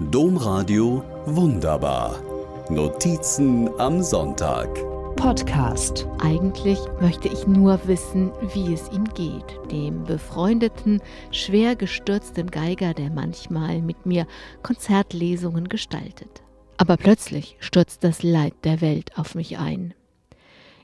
Domradio Wunderbar. Notizen am Sonntag. Podcast. Eigentlich möchte ich nur wissen, wie es ihm geht, dem befreundeten, schwer gestürzten Geiger, der manchmal mit mir Konzertlesungen gestaltet. Aber plötzlich stürzt das Leid der Welt auf mich ein.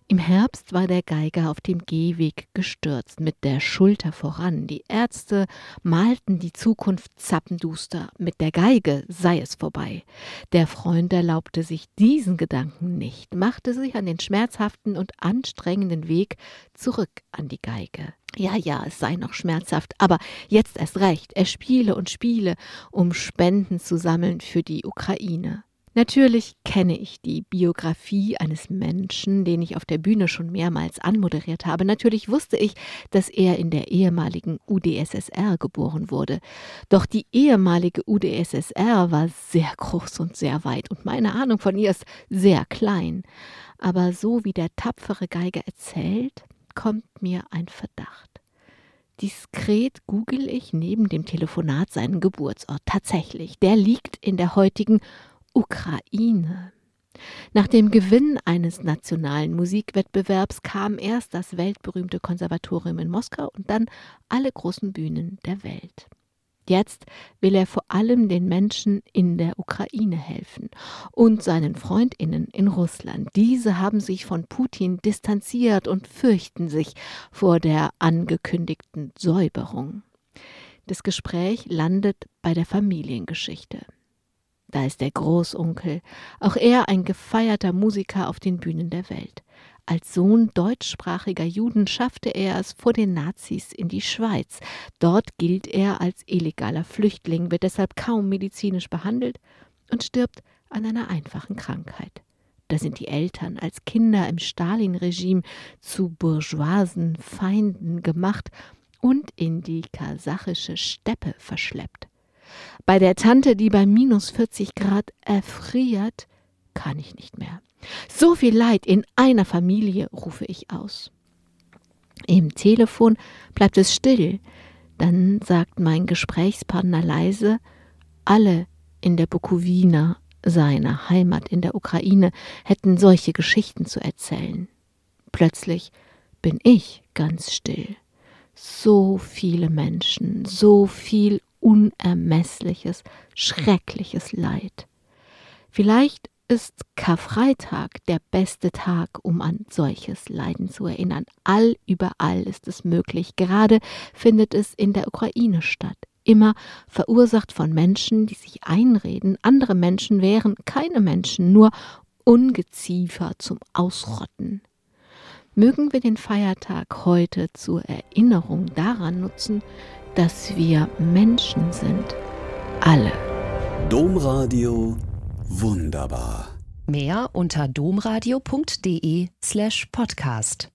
Im Herbst war der Geiger auf dem Gehweg gestürzt, mit der Schulter voran. Die Ärzte malten die Zukunft zappenduster. Mit der Geige sei es vorbei. Der Freund erlaubte sich diesen Gedanken nicht, machte sich an den schmerzhaften und anstrengenden Weg zurück an die Geige. Ja, ja, es sei noch schmerzhaft, aber jetzt erst recht. Er spiele und spiele, um Spenden zu sammeln für die Ukraine. Natürlich kenne ich die Biografie eines Menschen, den ich auf der Bühne schon mehrmals anmoderiert habe. Natürlich wusste ich, dass er in der ehemaligen UdSSR geboren wurde. Doch die ehemalige UdSSR war sehr groß und sehr weit und meine Ahnung von ihr ist sehr klein. Aber so wie der tapfere Geiger erzählt, kommt mir ein Verdacht. Diskret google ich neben dem Telefonat seinen Geburtsort. Tatsächlich, der liegt in der heutigen Ukraine. Nach dem Gewinn eines nationalen Musikwettbewerbs kam erst das weltberühmte Konservatorium in Moskau und dann alle großen Bühnen der Welt. Jetzt will er vor allem den Menschen in der Ukraine helfen und seinen Freundinnen in Russland. Diese haben sich von Putin distanziert und fürchten sich vor der angekündigten Säuberung. Das Gespräch landet bei der Familiengeschichte. Da ist der Großonkel, auch er ein gefeierter Musiker auf den Bühnen der Welt. Als Sohn deutschsprachiger Juden schaffte er es vor den Nazis in die Schweiz. Dort gilt er als illegaler Flüchtling, wird deshalb kaum medizinisch behandelt und stirbt an einer einfachen Krankheit. Da sind die Eltern als Kinder im Stalin-Regime zu bourgeoisen Feinden gemacht und in die kasachische Steppe verschleppt. Bei der Tante, die bei minus 40 Grad erfriert, kann ich nicht mehr. So viel Leid in einer Familie, rufe ich aus. Im Telefon bleibt es still. Dann sagt mein Gesprächspartner leise, alle in der Bukowina, seiner Heimat in der Ukraine, hätten solche Geschichten zu erzählen. Plötzlich bin ich ganz still. So viele Menschen, so viel unermessliches, schreckliches Leid. Vielleicht ist Karfreitag der beste Tag, um an solches Leiden zu erinnern. All überall ist es möglich. Gerade findet es in der Ukraine statt. Immer verursacht von Menschen, die sich einreden, andere Menschen wären keine Menschen, nur Ungeziefer zum Ausrotten. Mögen wir den Feiertag heute zur Erinnerung daran nutzen, dass wir Menschen sind. Alle. Domradio wunderbar. Mehr unter domradio.de slash podcast.